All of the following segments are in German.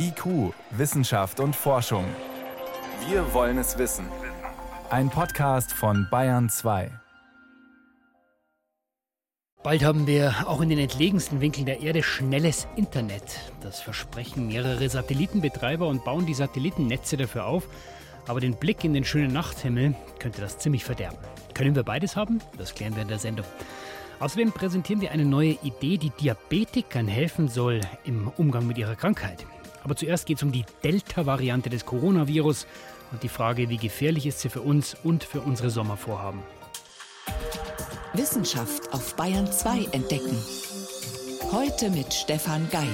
IQ, Wissenschaft und Forschung. Wir wollen es wissen. Ein Podcast von Bayern 2. Bald haben wir auch in den entlegensten Winkeln der Erde schnelles Internet. Das versprechen mehrere Satellitenbetreiber und bauen die Satellitennetze dafür auf. Aber den Blick in den schönen Nachthimmel könnte das ziemlich verderben. Können wir beides haben? Das klären wir in der Sendung. Außerdem präsentieren wir eine neue Idee, die Diabetikern helfen soll im Umgang mit ihrer Krankheit. Aber zuerst geht es um die Delta-Variante des Coronavirus und die Frage, wie gefährlich ist sie für uns und für unsere Sommervorhaben. Wissenschaft auf Bayern 2 entdecken. Heute mit Stefan Geier.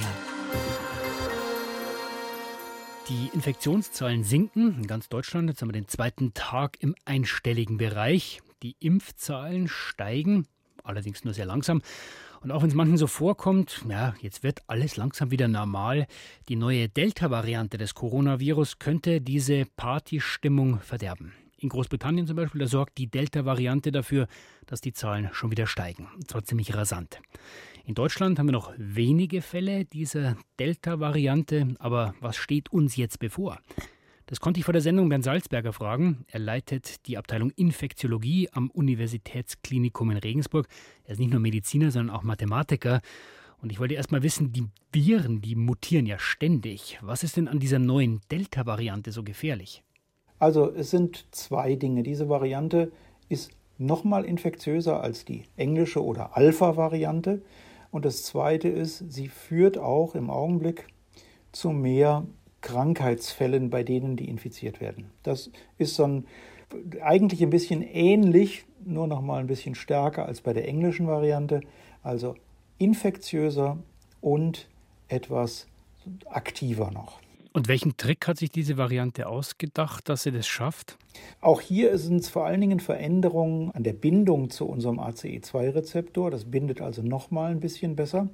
Die Infektionszahlen sinken in ganz Deutschland. Jetzt haben wir den zweiten Tag im einstelligen Bereich. Die Impfzahlen steigen, allerdings nur sehr langsam. Und auch wenn es manchen so vorkommt, ja, jetzt wird alles langsam wieder normal. Die neue Delta-Variante des Coronavirus könnte diese Partystimmung verderben. In Großbritannien zum Beispiel, da sorgt die Delta-Variante dafür, dass die Zahlen schon wieder steigen. Und zwar ziemlich rasant. In Deutschland haben wir noch wenige Fälle dieser Delta-Variante, aber was steht uns jetzt bevor? Das konnte ich vor der Sendung Bernd Salzberger fragen. Er leitet die Abteilung Infektiologie am Universitätsklinikum in Regensburg. Er ist nicht nur Mediziner, sondern auch Mathematiker. Und ich wollte erst mal wissen, die Viren, die mutieren ja ständig. Was ist denn an dieser neuen Delta-Variante so gefährlich? Also es sind zwei Dinge. Diese Variante ist nochmal infektiöser als die englische oder Alpha-Variante. Und das Zweite ist, sie führt auch im Augenblick zu mehr Krankheitsfällen, bei denen die infiziert werden. Das ist so ein, eigentlich ein bisschen ähnlich, nur noch mal ein bisschen stärker als bei der englischen Variante. Also infektiöser und etwas aktiver noch. Und welchen Trick hat sich diese Variante ausgedacht, dass sie das schafft? Auch hier sind es vor allen Dingen Veränderungen an der Bindung zu unserem ACE2-Rezeptor. Das bindet also noch mal ein bisschen besser.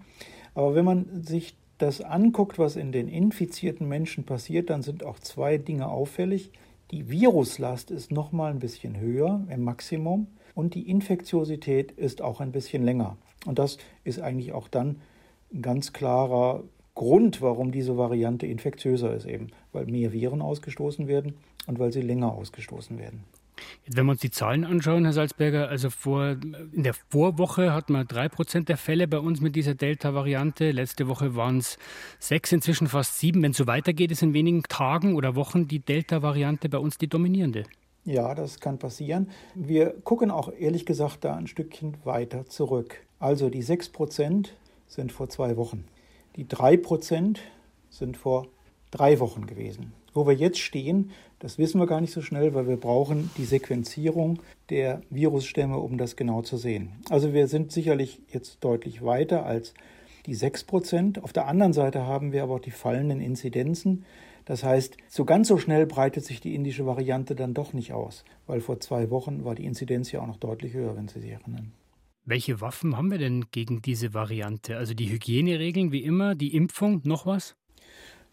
Aber wenn man sich das anguckt, was in den infizierten Menschen passiert, dann sind auch zwei Dinge auffällig. Die Viruslast ist noch mal ein bisschen höher im Maximum und die Infektiosität ist auch ein bisschen länger. Und das ist eigentlich auch dann ein ganz klarer Grund, warum diese Variante infektiöser ist eben, weil mehr Viren ausgestoßen werden und weil sie länger ausgestoßen werden. Wenn wir uns die Zahlen anschauen, Herr Salzberger, also vor, in der Vorwoche hatten wir drei Prozent der Fälle bei uns mit dieser Delta-Variante. Letzte Woche waren es sechs, inzwischen fast sieben. Wenn es so weitergeht, ist in wenigen Tagen oder Wochen die Delta-Variante bei uns die dominierende. Ja, das kann passieren. Wir gucken auch ehrlich gesagt da ein Stückchen weiter zurück. Also die sechs Prozent sind vor zwei Wochen. Die drei Prozent sind vor drei Wochen gewesen. Wo wir jetzt stehen, das wissen wir gar nicht so schnell, weil wir brauchen die Sequenzierung der Virusstämme, um das genau zu sehen. Also wir sind sicherlich jetzt deutlich weiter als die 6 Prozent. Auf der anderen Seite haben wir aber auch die fallenden Inzidenzen. Das heißt, so ganz so schnell breitet sich die indische Variante dann doch nicht aus, weil vor zwei Wochen war die Inzidenz ja auch noch deutlich höher, wenn Sie sich erinnern. Welche Waffen haben wir denn gegen diese Variante? Also die Hygieneregeln wie immer, die Impfung, noch was?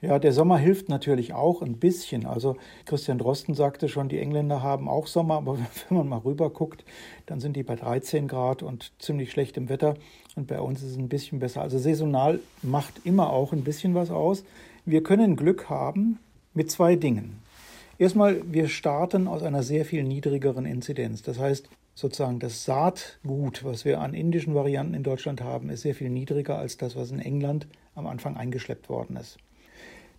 Ja, der Sommer hilft natürlich auch ein bisschen. Also Christian Drosten sagte schon, die Engländer haben auch Sommer, aber wenn man mal rüber guckt, dann sind die bei 13 Grad und ziemlich schlechtem Wetter. Und bei uns ist es ein bisschen besser. Also saisonal macht immer auch ein bisschen was aus. Wir können Glück haben mit zwei Dingen. Erstmal, wir starten aus einer sehr viel niedrigeren Inzidenz. Das heißt, sozusagen das Saatgut, was wir an indischen Varianten in Deutschland haben, ist sehr viel niedriger als das, was in England am Anfang eingeschleppt worden ist.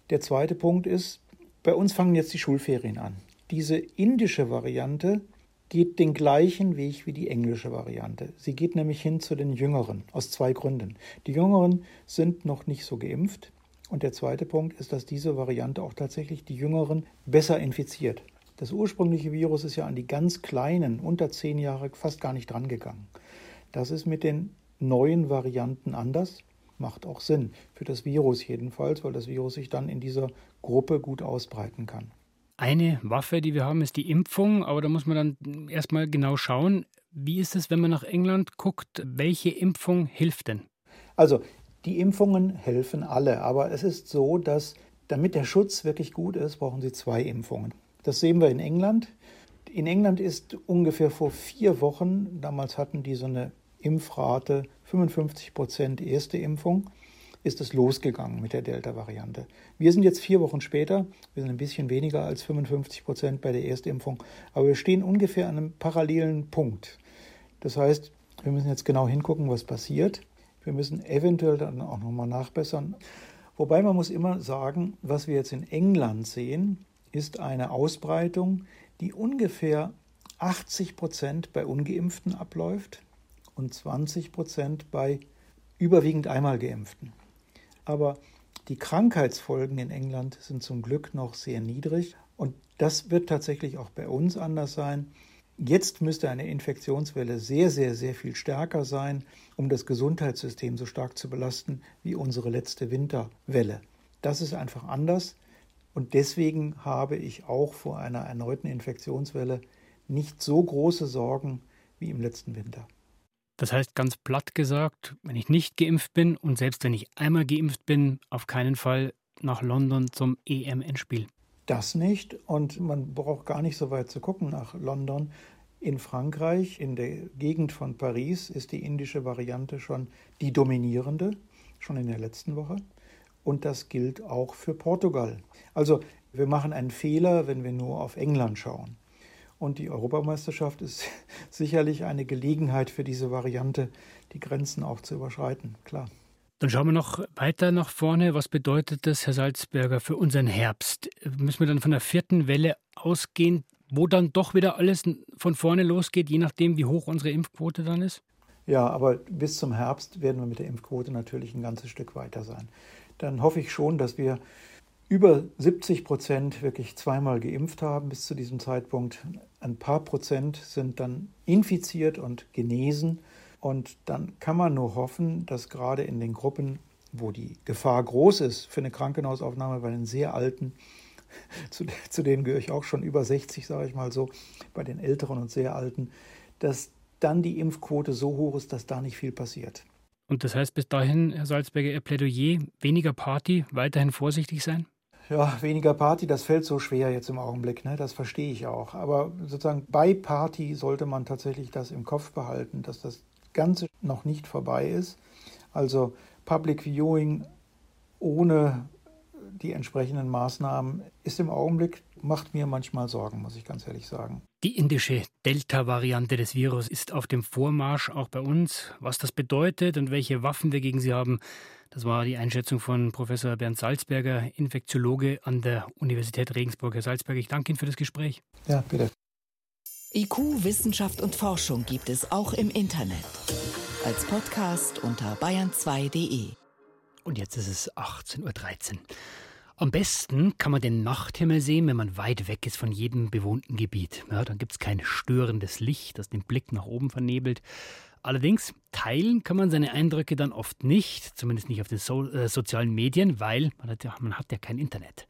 Der zweite Punkt ist, bei uns fangen jetzt die Schulferien an. Diese indische Variante geht den gleichen Weg wie die englische Variante. Sie geht nämlich hin zu den Jüngeren aus zwei Gründen. Die Jüngeren sind noch nicht so geimpft. Und der zweite Punkt ist, dass diese Variante auch tatsächlich die Jüngeren besser infiziert. Das ursprüngliche Virus ist ja an die ganz kleinen, unter zehn Jahre, fast gar nicht drangegangen. Das ist mit den neuen Varianten anders macht auch Sinn. Für das Virus jedenfalls, weil das Virus sich dann in dieser Gruppe gut ausbreiten kann. Eine Waffe, die wir haben, ist die Impfung, aber da muss man dann erstmal genau schauen, wie ist es, wenn man nach England guckt, welche Impfung hilft denn? Also, die Impfungen helfen alle, aber es ist so, dass damit der Schutz wirklich gut ist, brauchen Sie zwei Impfungen. Das sehen wir in England. In England ist ungefähr vor vier Wochen, damals hatten die so eine Impfrate 55 Prozent erste Impfung. ist es losgegangen mit der Delta-Variante. Wir sind jetzt vier Wochen später, wir sind ein bisschen weniger als 55 Prozent bei der Erstimpfung, aber wir stehen ungefähr an einem parallelen Punkt. Das heißt, wir müssen jetzt genau hingucken, was passiert. Wir müssen eventuell dann auch nochmal nachbessern. Wobei man muss immer sagen, was wir jetzt in England sehen, ist eine Ausbreitung, die ungefähr 80 Prozent bei ungeimpften abläuft und 20 Prozent bei überwiegend einmal geimpften. Aber die Krankheitsfolgen in England sind zum Glück noch sehr niedrig und das wird tatsächlich auch bei uns anders sein. Jetzt müsste eine Infektionswelle sehr, sehr, sehr viel stärker sein, um das Gesundheitssystem so stark zu belasten wie unsere letzte Winterwelle. Das ist einfach anders und deswegen habe ich auch vor einer erneuten Infektionswelle nicht so große Sorgen wie im letzten Winter. Das heißt ganz platt gesagt, wenn ich nicht geimpft bin und selbst wenn ich einmal geimpft bin, auf keinen Fall nach London zum EM-Endspiel. Das nicht und man braucht gar nicht so weit zu gucken nach London. In Frankreich, in der Gegend von Paris, ist die indische Variante schon die dominierende, schon in der letzten Woche. Und das gilt auch für Portugal. Also wir machen einen Fehler, wenn wir nur auf England schauen. Und die Europameisterschaft ist sicherlich eine Gelegenheit für diese Variante, die Grenzen auch zu überschreiten, klar. Dann schauen wir noch weiter nach vorne. Was bedeutet das, Herr Salzberger, für unseren Herbst? Müssen wir dann von der vierten Welle ausgehen, wo dann doch wieder alles von vorne losgeht, je nachdem, wie hoch unsere Impfquote dann ist? Ja, aber bis zum Herbst werden wir mit der Impfquote natürlich ein ganzes Stück weiter sein. Dann hoffe ich schon, dass wir über 70 Prozent wirklich zweimal geimpft haben bis zu diesem Zeitpunkt. Ein paar Prozent sind dann infiziert und genesen. Und dann kann man nur hoffen, dass gerade in den Gruppen, wo die Gefahr groß ist für eine Krankenhausaufnahme bei den sehr alten, zu, zu denen gehöre ich auch schon über 60, sage ich mal so, bei den älteren und sehr alten, dass dann die Impfquote so hoch ist, dass da nicht viel passiert. Und das heißt bis dahin, Herr Salzberger, Ihr Plädoyer, weniger Party, weiterhin vorsichtig sein? Ja, weniger Party, das fällt so schwer jetzt im Augenblick, ne? das verstehe ich auch. Aber sozusagen bei Party sollte man tatsächlich das im Kopf behalten, dass das Ganze noch nicht vorbei ist. Also Public Viewing ohne die entsprechenden Maßnahmen ist im Augenblick, macht mir manchmal Sorgen, muss ich ganz ehrlich sagen. Die indische Delta-Variante des Virus ist auf dem Vormarsch auch bei uns. Was das bedeutet und welche Waffen wir gegen sie haben, das war die Einschätzung von Professor Bernd Salzberger, Infektiologe an der Universität Regensburg. Herr Salzberger, ich danke Ihnen für das Gespräch. Ja, bitte. IQ, Wissenschaft und Forschung gibt es auch im Internet. Als Podcast unter bayern2.de. Und jetzt ist es 18.13 Uhr. Am besten kann man den Nachthimmel sehen, wenn man weit weg ist von jedem bewohnten Gebiet. Ja, dann gibt es kein störendes Licht, das den Blick nach oben vernebelt. Allerdings teilen kann man seine Eindrücke dann oft nicht, zumindest nicht auf den so äh, sozialen Medien, weil man hat, ja, man hat ja kein Internet.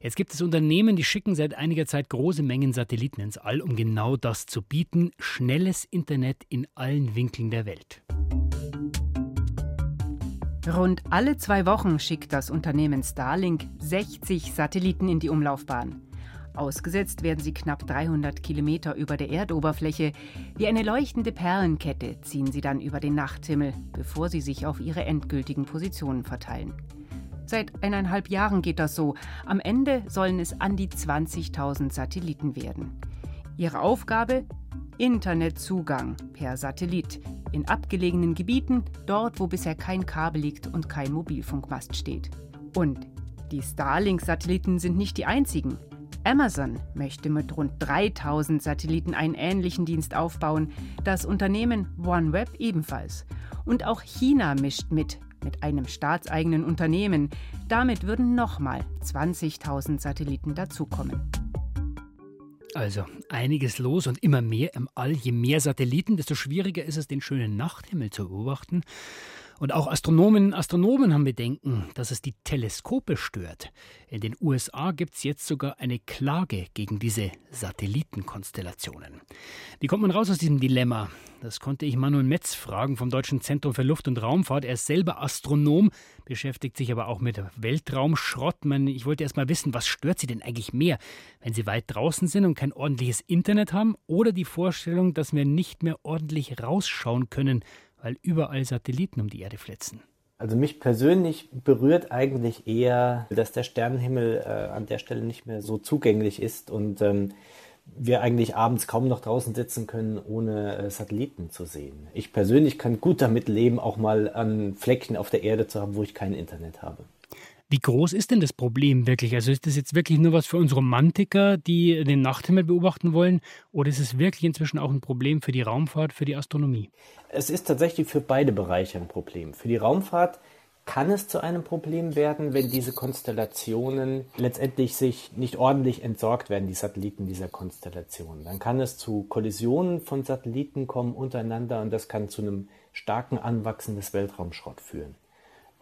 Jetzt gibt es Unternehmen, die schicken seit einiger Zeit große Mengen Satelliten ins All, um genau das zu bieten, schnelles Internet in allen Winkeln der Welt. Rund alle zwei Wochen schickt das Unternehmen Starlink 60 Satelliten in die Umlaufbahn. Ausgesetzt werden sie knapp 300 Kilometer über der Erdoberfläche. Wie eine leuchtende Perlenkette ziehen sie dann über den Nachthimmel, bevor sie sich auf ihre endgültigen Positionen verteilen. Seit eineinhalb Jahren geht das so. Am Ende sollen es an die 20.000 Satelliten werden. Ihre Aufgabe? Internetzugang per Satellit in abgelegenen Gebieten, dort wo bisher kein Kabel liegt und kein Mobilfunkmast steht. Und die Starlink-Satelliten sind nicht die einzigen. Amazon möchte mit rund 3000 Satelliten einen ähnlichen Dienst aufbauen, das Unternehmen OneWeb ebenfalls. Und auch China mischt mit, mit einem staatseigenen Unternehmen. Damit würden nochmal 20.000 Satelliten dazukommen. Also einiges los und immer mehr im All. Je mehr Satelliten, desto schwieriger ist es, den schönen Nachthimmel zu beobachten. Und auch Astronomen, Astronomen haben Bedenken, dass es die Teleskope stört. In den USA gibt es jetzt sogar eine Klage gegen diese Satellitenkonstellationen. Wie kommt man raus aus diesem Dilemma? Das konnte ich Manuel Metz fragen vom Deutschen Zentrum für Luft- und Raumfahrt. Er ist selber Astronom, beschäftigt sich aber auch mit Weltraumschrott. Ich wollte erst mal wissen, was stört Sie denn eigentlich mehr, wenn Sie weit draußen sind und kein ordentliches Internet haben oder die Vorstellung, dass wir nicht mehr ordentlich rausschauen können weil überall Satelliten um die Erde flitzen. Also mich persönlich berührt eigentlich eher, dass der Sternenhimmel äh, an der Stelle nicht mehr so zugänglich ist und ähm, wir eigentlich abends kaum noch draußen sitzen können, ohne äh, Satelliten zu sehen. Ich persönlich kann gut damit leben, auch mal an Flecken auf der Erde zu haben, wo ich kein Internet habe. Wie groß ist denn das Problem wirklich? Also ist das jetzt wirklich nur was für uns Romantiker, die den Nachthimmel beobachten wollen, oder ist es wirklich inzwischen auch ein Problem für die Raumfahrt, für die Astronomie? Es ist tatsächlich für beide Bereiche ein Problem. Für die Raumfahrt kann es zu einem Problem werden, wenn diese Konstellationen letztendlich sich nicht ordentlich entsorgt werden, die Satelliten dieser Konstellationen. Dann kann es zu Kollisionen von Satelliten kommen untereinander und das kann zu einem starken Anwachsen des Weltraumschrott führen.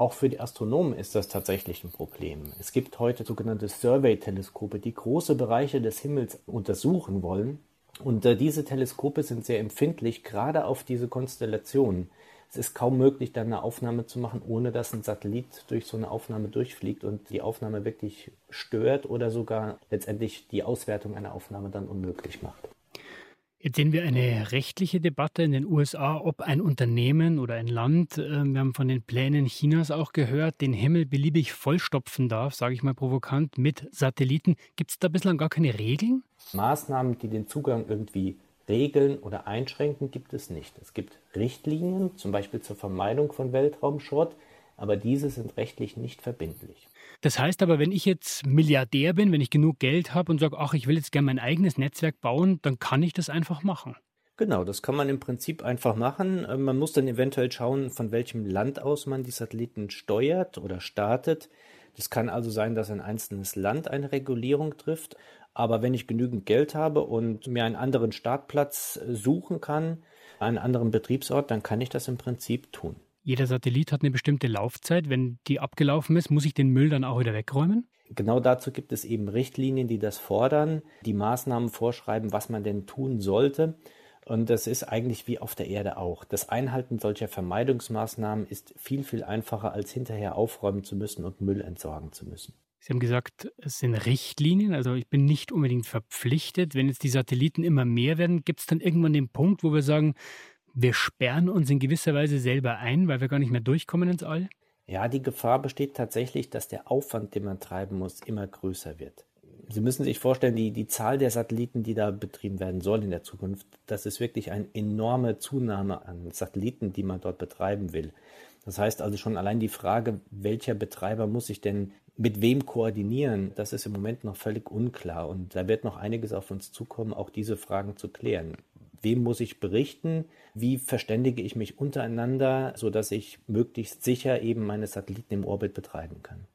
Auch für die Astronomen ist das tatsächlich ein Problem. Es gibt heute sogenannte Survey-Teleskope, die große Bereiche des Himmels untersuchen wollen. Und äh, diese Teleskope sind sehr empfindlich, gerade auf diese Konstellationen. Es ist kaum möglich, dann eine Aufnahme zu machen, ohne dass ein Satellit durch so eine Aufnahme durchfliegt und die Aufnahme wirklich stört oder sogar letztendlich die Auswertung einer Aufnahme dann unmöglich macht. Jetzt sehen wir eine rechtliche Debatte in den USA, ob ein Unternehmen oder ein Land, äh, wir haben von den Plänen Chinas auch gehört, den Himmel beliebig vollstopfen darf, sage ich mal provokant, mit Satelliten. Gibt es da bislang gar keine Regeln? Maßnahmen, die den Zugang irgendwie regeln oder einschränken, gibt es nicht. Es gibt Richtlinien, zum Beispiel zur Vermeidung von Weltraumschrott, aber diese sind rechtlich nicht verbindlich. Das heißt aber, wenn ich jetzt Milliardär bin, wenn ich genug Geld habe und sage, ach, ich will jetzt gerne mein eigenes Netzwerk bauen, dann kann ich das einfach machen. Genau, das kann man im Prinzip einfach machen. Äh, man muss dann eventuell schauen, von welchem Land aus man die Satelliten steuert oder startet. Das kann also sein, dass ein einzelnes Land eine Regulierung trifft. Aber wenn ich genügend Geld habe und mir einen anderen Startplatz suchen kann, einen anderen Betriebsort, dann kann ich das im Prinzip tun. Jeder Satellit hat eine bestimmte Laufzeit. Wenn die abgelaufen ist, muss ich den Müll dann auch wieder wegräumen? Genau dazu gibt es eben Richtlinien, die das fordern, die Maßnahmen vorschreiben, was man denn tun sollte. Und das ist eigentlich wie auf der Erde auch. Das Einhalten solcher Vermeidungsmaßnahmen ist viel, viel einfacher, als hinterher aufräumen zu müssen und Müll entsorgen zu müssen. Sie haben gesagt, es sind Richtlinien, also ich bin nicht unbedingt verpflichtet. Wenn jetzt die Satelliten immer mehr werden, gibt es dann irgendwann den Punkt, wo wir sagen, wir sperren uns in gewisser Weise selber ein, weil wir gar nicht mehr durchkommen ins All? Ja, die Gefahr besteht tatsächlich, dass der Aufwand, den man treiben muss, immer größer wird. Sie müssen sich vorstellen, die, die Zahl der Satelliten, die da betrieben werden soll in der Zukunft, das ist wirklich eine enorme Zunahme an Satelliten, die man dort betreiben will. Das heißt also schon allein die Frage, welcher Betreiber muss sich denn mit wem koordinieren, das ist im Moment noch völlig unklar. Und da wird noch einiges auf uns zukommen, auch diese Fragen zu klären wem muss ich berichten, wie verständige ich mich untereinander, sodass ich möglichst sicher eben meine Satelliten im Orbit betreiben kann.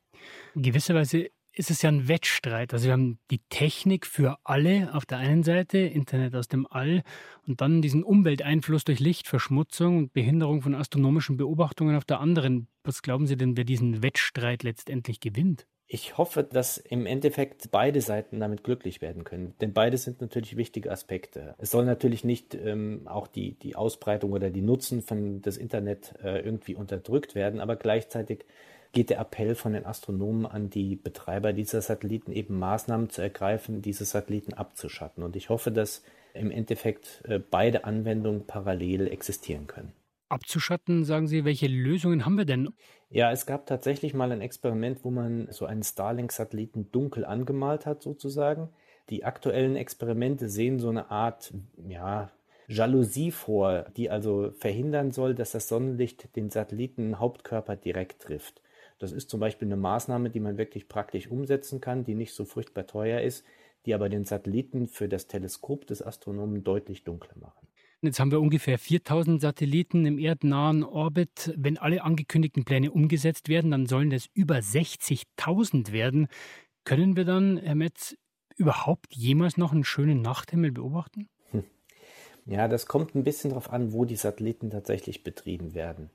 In gewisser Weise ist es ja ein Wettstreit. Also wir haben die Technik für alle auf der einen Seite, Internet aus dem All, und dann diesen Umwelteinfluss durch Lichtverschmutzung und Behinderung von astronomischen Beobachtungen auf der anderen. Was glauben Sie denn, wer diesen Wettstreit letztendlich gewinnt? Ich hoffe, dass im Endeffekt beide Seiten damit glücklich werden können, denn beide sind natürlich wichtige Aspekte. Es soll natürlich nicht ähm, auch die, die Ausbreitung oder die Nutzen von das Internet äh, irgendwie unterdrückt werden, aber gleichzeitig geht der Appell von den Astronomen an die Betreiber dieser Satelliten eben Maßnahmen zu ergreifen, diese Satelliten abzuschatten. Und ich hoffe, dass im Endeffekt äh, beide Anwendungen parallel existieren können abzuschatten, sagen Sie, welche Lösungen haben wir denn? Ja, es gab tatsächlich mal ein Experiment, wo man so einen Starlink-Satelliten dunkel angemalt hat, sozusagen. Die aktuellen Experimente sehen so eine Art, ja, Jalousie vor, die also verhindern soll, dass das Sonnenlicht den Satelliten-Hauptkörper direkt trifft. Das ist zum Beispiel eine Maßnahme, die man wirklich praktisch umsetzen kann, die nicht so furchtbar teuer ist, die aber den Satelliten für das Teleskop des Astronomen deutlich dunkler machen. Jetzt haben wir ungefähr 4000 Satelliten im erdnahen Orbit. Wenn alle angekündigten Pläne umgesetzt werden, dann sollen das über 60.000 werden. Können wir dann, Herr Metz, überhaupt jemals noch einen schönen Nachthimmel beobachten? Hm. Ja, das kommt ein bisschen darauf an, wo die Satelliten tatsächlich betrieben werden.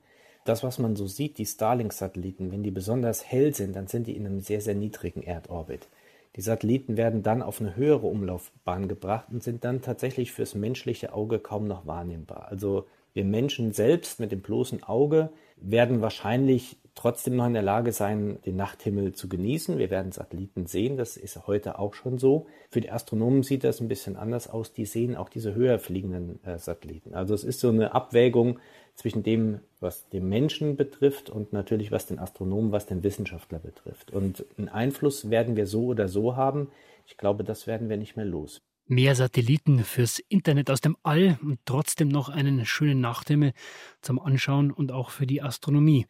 Das, was man so sieht, die Starlink-Satelliten, wenn die besonders hell sind, dann sind die in einem sehr, sehr niedrigen Erdorbit. Die Satelliten werden dann auf eine höhere Umlaufbahn gebracht und sind dann tatsächlich fürs menschliche Auge kaum noch wahrnehmbar. Also wir Menschen selbst mit dem bloßen Auge werden wahrscheinlich trotzdem noch in der Lage sein, den Nachthimmel zu genießen. Wir werden Satelliten sehen, das ist heute auch schon so. Für die Astronomen sieht das ein bisschen anders aus. Die sehen auch diese höher fliegenden äh, Satelliten. Also es ist so eine Abwägung zwischen dem, was den Menschen betrifft und natürlich was den Astronomen, was den Wissenschaftler betrifft. Und einen Einfluss werden wir so oder so haben. Ich glaube, das werden wir nicht mehr los mehr Satelliten fürs Internet aus dem All und trotzdem noch einen schönen Nachthimmel zum Anschauen und auch für die Astronomie.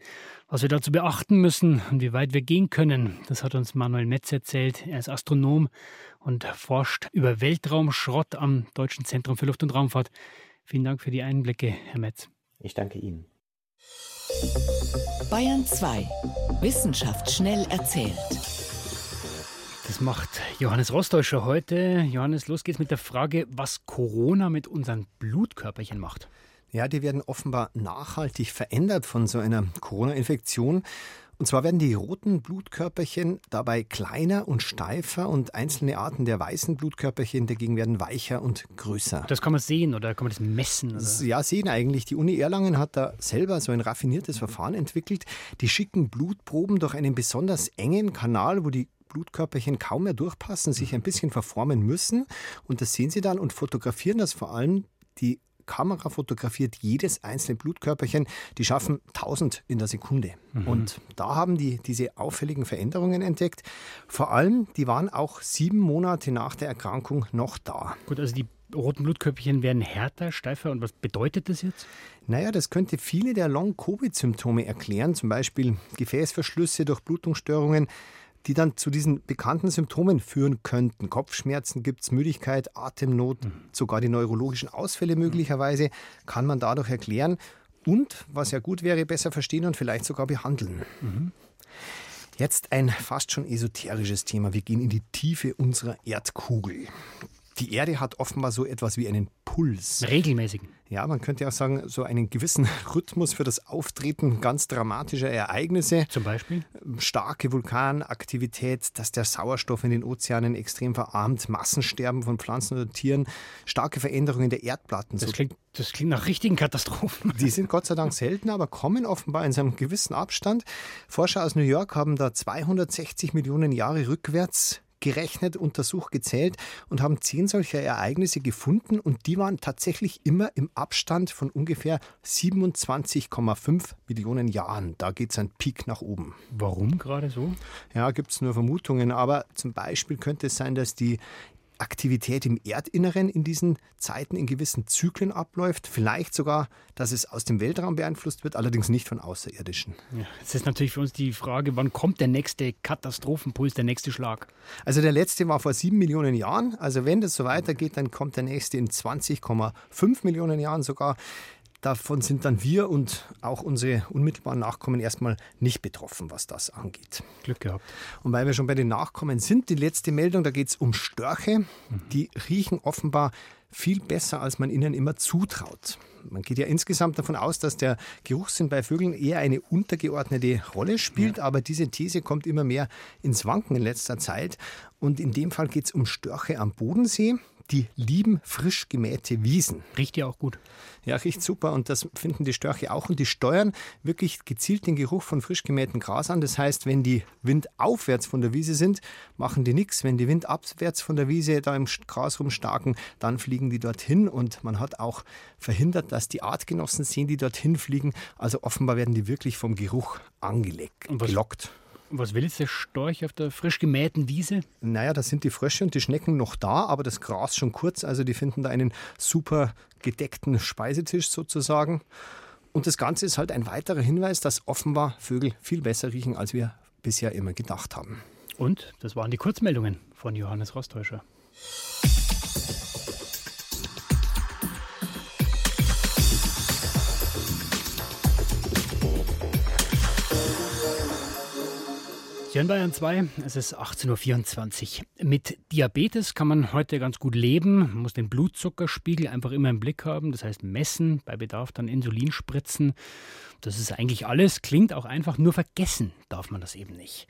Was wir dazu beachten müssen und wie weit wir gehen können, das hat uns Manuel Metz erzählt. Er ist Astronom und forscht über Weltraumschrott am Deutschen Zentrum für Luft- und Raumfahrt. Vielen Dank für die Einblicke, Herr Metz. Ich danke Ihnen. Bayern 2. Wissenschaft schnell erzählt. Das macht Johannes Rostäuscher heute. Johannes, los geht's mit der Frage, was Corona mit unseren Blutkörperchen macht. Ja, die werden offenbar nachhaltig verändert von so einer Corona-Infektion. Und zwar werden die roten Blutkörperchen dabei kleiner und steifer und einzelne Arten der weißen Blutkörperchen dagegen werden weicher und größer. Das kann man sehen oder kann man das messen? Oder? Ja, sehen eigentlich. Die Uni Erlangen hat da selber so ein raffiniertes Verfahren entwickelt. Die schicken Blutproben durch einen besonders engen Kanal, wo die Blutkörperchen kaum mehr durchpassen, sich ein bisschen verformen müssen. Und das sehen Sie dann und fotografieren das vor allem. Die Kamera fotografiert jedes einzelne Blutkörperchen. Die schaffen 1000 in der Sekunde. Mhm. Und da haben die diese auffälligen Veränderungen entdeckt. Vor allem, die waren auch sieben Monate nach der Erkrankung noch da. Gut, also die roten Blutkörperchen werden härter, steifer. Und was bedeutet das jetzt? Naja, das könnte viele der Long-Covid-Symptome erklären, zum Beispiel Gefäßverschlüsse, Durchblutungsstörungen die dann zu diesen bekannten Symptomen führen könnten. Kopfschmerzen gibt es, Müdigkeit, Atemnot, mhm. sogar die neurologischen Ausfälle möglicherweise, kann man dadurch erklären. Und, was ja gut wäre, besser verstehen und vielleicht sogar behandeln. Mhm. Jetzt ein fast schon esoterisches Thema. Wir gehen in die Tiefe unserer Erdkugel. Die Erde hat offenbar so etwas wie einen Puls. Regelmäßigen. Ja, man könnte auch sagen, so einen gewissen Rhythmus für das Auftreten ganz dramatischer Ereignisse. Zum Beispiel? Starke Vulkanaktivität, dass der Sauerstoff in den Ozeanen extrem verarmt, Massensterben von Pflanzen oder Tieren, starke Veränderungen der Erdplatten. Das klingt, das klingt nach richtigen Katastrophen. Die sind Gott sei Dank selten, aber kommen offenbar in einem gewissen Abstand. Forscher aus New York haben da 260 Millionen Jahre rückwärts gerechnet, untersucht, gezählt und haben zehn solcher Ereignisse gefunden und die waren tatsächlich immer im Abstand von ungefähr 27,5 Millionen Jahren. Da geht es ein Peak nach oben. Warum gerade so? Ja, gibt es nur Vermutungen, aber zum Beispiel könnte es sein, dass die Aktivität im Erdinneren in diesen Zeiten in gewissen Zyklen abläuft. Vielleicht sogar, dass es aus dem Weltraum beeinflusst wird, allerdings nicht von Außerirdischen. Ja, jetzt ist natürlich für uns die Frage, wann kommt der nächste Katastrophenpuls, der nächste Schlag? Also der letzte war vor sieben Millionen Jahren. Also wenn das so weitergeht, dann kommt der nächste in 20,5 Millionen Jahren sogar. Davon sind dann wir und auch unsere unmittelbaren Nachkommen erstmal nicht betroffen, was das angeht. Glück gehabt. Und weil wir schon bei den Nachkommen sind, die letzte Meldung, da geht es um Störche. Mhm. Die riechen offenbar viel besser, als man ihnen immer zutraut. Man geht ja insgesamt davon aus, dass der Geruchssinn bei Vögeln eher eine untergeordnete Rolle spielt, ja. aber diese These kommt immer mehr ins Wanken in letzter Zeit. Und in dem Fall geht es um Störche am Bodensee die lieben frisch gemähte Wiesen. Riecht ja auch gut. Ja, riecht super und das finden die Störche auch und die steuern wirklich gezielt den Geruch von frisch gemähtem Gras an. Das heißt, wenn die windaufwärts von der Wiese sind, machen die nichts. Wenn die windabwärts von der Wiese da im Gras rumstarken, dann fliegen die dorthin und man hat auch verhindert, dass die Artgenossen sehen, die dorthin fliegen. Also offenbar werden die wirklich vom Geruch angelegt, gelockt. Was will jetzt der Storch auf der frisch gemähten Wiese? Naja, da sind die Frösche und die Schnecken noch da, aber das Gras schon kurz. Also die finden da einen super gedeckten Speisetisch sozusagen. Und das Ganze ist halt ein weiterer Hinweis, dass offenbar Vögel viel besser riechen, als wir bisher immer gedacht haben. Und das waren die Kurzmeldungen von Johannes Rostäuscher. In Bayern 2, es ist 18.24 Uhr. Mit Diabetes kann man heute ganz gut leben. Man muss den Blutzuckerspiegel einfach immer im Blick haben. Das heißt, messen, bei Bedarf dann Insulin spritzen. Das ist eigentlich alles. Klingt auch einfach, nur vergessen darf man das eben nicht.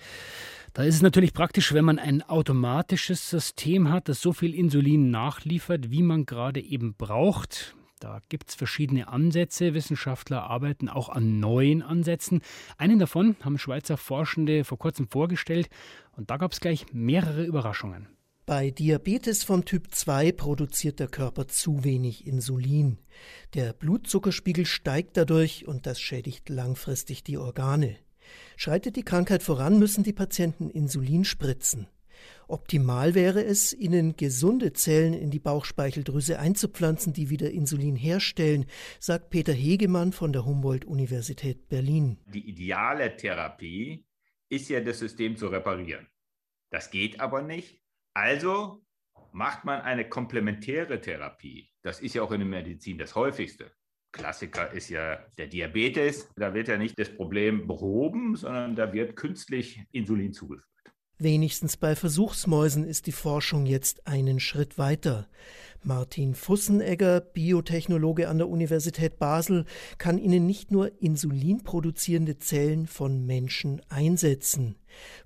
Da ist es natürlich praktisch, wenn man ein automatisches System hat, das so viel Insulin nachliefert, wie man gerade eben braucht. Da gibt es verschiedene Ansätze. Wissenschaftler arbeiten auch an neuen Ansätzen. Einen davon haben Schweizer Forschende vor kurzem vorgestellt und da gab es gleich mehrere Überraschungen. Bei Diabetes von Typ 2 produziert der Körper zu wenig Insulin. Der Blutzuckerspiegel steigt dadurch und das schädigt langfristig die Organe. Schreitet die Krankheit voran, müssen die Patienten Insulin spritzen. Optimal wäre es, ihnen gesunde Zellen in die Bauchspeicheldrüse einzupflanzen, die wieder Insulin herstellen, sagt Peter Hegemann von der Humboldt-Universität Berlin. Die ideale Therapie ist ja, das System zu reparieren. Das geht aber nicht. Also macht man eine komplementäre Therapie. Das ist ja auch in der Medizin das häufigste. Klassiker ist ja der Diabetes. Da wird ja nicht das Problem behoben, sondern da wird künstlich Insulin zugeführt. Wenigstens bei Versuchsmäusen ist die Forschung jetzt einen Schritt weiter. Martin Fussenegger, Biotechnologe an der Universität Basel, kann Ihnen nicht nur insulinproduzierende Zellen von Menschen einsetzen.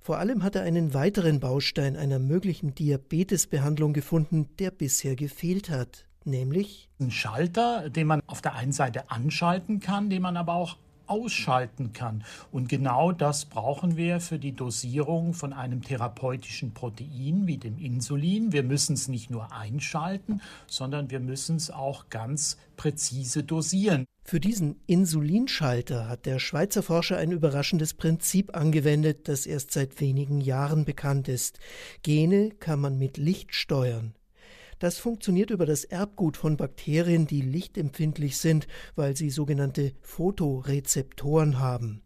Vor allem hat er einen weiteren Baustein einer möglichen Diabetesbehandlung gefunden, der bisher gefehlt hat nämlich ein Schalter, den man auf der einen Seite anschalten kann, den man aber auch ausschalten kann. Und genau das brauchen wir für die Dosierung von einem therapeutischen Protein wie dem Insulin. Wir müssen es nicht nur einschalten, sondern wir müssen es auch ganz präzise dosieren. Für diesen Insulinschalter hat der Schweizer Forscher ein überraschendes Prinzip angewendet, das erst seit wenigen Jahren bekannt ist. Gene kann man mit Licht steuern. Das funktioniert über das Erbgut von Bakterien, die lichtempfindlich sind, weil sie sogenannte Photorezeptoren haben.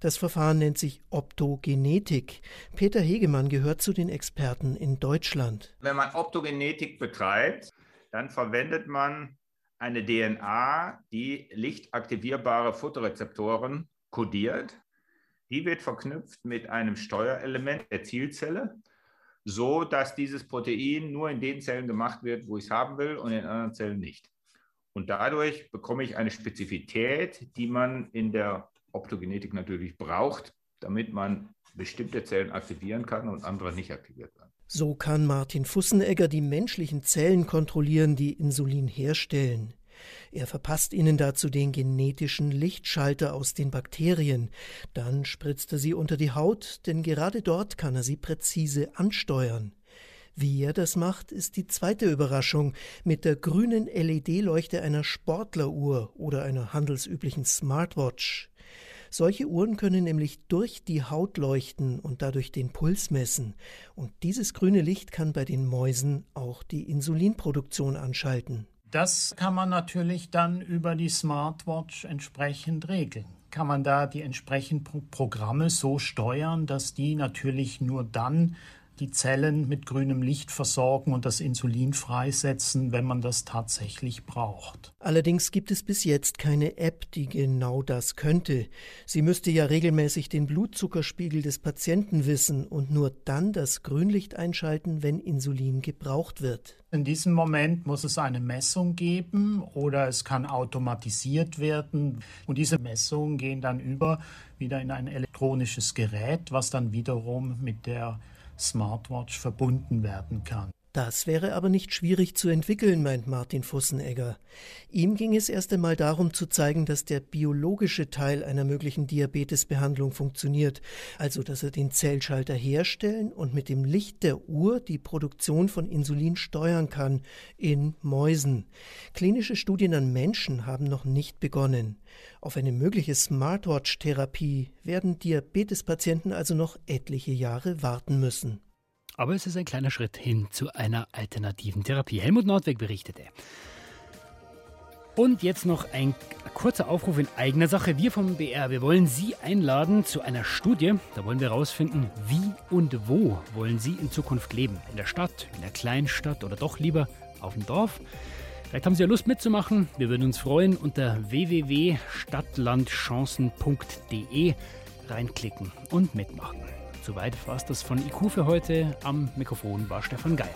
Das Verfahren nennt sich Optogenetik. Peter Hegemann gehört zu den Experten in Deutschland. Wenn man Optogenetik betreibt, dann verwendet man eine DNA, die lichtaktivierbare Photorezeptoren kodiert. Die wird verknüpft mit einem Steuerelement der Zielzelle so dass dieses Protein nur in den Zellen gemacht wird, wo ich es haben will und in anderen Zellen nicht. Und dadurch bekomme ich eine Spezifität, die man in der Optogenetik natürlich braucht, damit man bestimmte Zellen aktivieren kann und andere nicht aktiviert werden. So kann Martin Fussenegger die menschlichen Zellen kontrollieren, die Insulin herstellen. Er verpasst ihnen dazu den genetischen Lichtschalter aus den Bakterien. Dann spritzt er sie unter die Haut, denn gerade dort kann er sie präzise ansteuern. Wie er das macht, ist die zweite Überraschung mit der grünen LED-Leuchte einer Sportleruhr oder einer handelsüblichen Smartwatch. Solche Uhren können nämlich durch die Haut leuchten und dadurch den Puls messen. Und dieses grüne Licht kann bei den Mäusen auch die Insulinproduktion anschalten. Das kann man natürlich dann über die Smartwatch entsprechend regeln. Kann man da die entsprechenden Programme so steuern, dass die natürlich nur dann die Zellen mit grünem Licht versorgen und das Insulin freisetzen, wenn man das tatsächlich braucht. Allerdings gibt es bis jetzt keine App, die genau das könnte. Sie müsste ja regelmäßig den Blutzuckerspiegel des Patienten wissen und nur dann das Grünlicht einschalten, wenn Insulin gebraucht wird. In diesem Moment muss es eine Messung geben oder es kann automatisiert werden. Und diese Messungen gehen dann über wieder in ein elektronisches Gerät, was dann wiederum mit der Smartwatch verbunden werden kann. Das wäre aber nicht schwierig zu entwickeln, meint Martin Fussenegger. Ihm ging es erst einmal darum zu zeigen, dass der biologische Teil einer möglichen Diabetesbehandlung funktioniert, also dass er den Zellschalter herstellen und mit dem Licht der Uhr die Produktion von Insulin steuern kann in Mäusen. Klinische Studien an Menschen haben noch nicht begonnen. Auf eine mögliche Smartwatch-Therapie werden Diabetespatienten also noch etliche Jahre warten müssen. Aber es ist ein kleiner Schritt hin zu einer alternativen Therapie. Helmut Nordweg berichtete. Und jetzt noch ein kurzer Aufruf in eigener Sache. Wir vom BR, wir wollen Sie einladen zu einer Studie. Da wollen wir herausfinden, wie und wo wollen Sie in Zukunft leben. In der Stadt, in der Kleinstadt oder doch lieber auf dem Dorf. Vielleicht haben Sie ja Lust mitzumachen. Wir würden uns freuen unter www.stadtlandchancen.de reinklicken und mitmachen. Soweit war es das von IQ für heute. Am Mikrofon war Stefan Geil.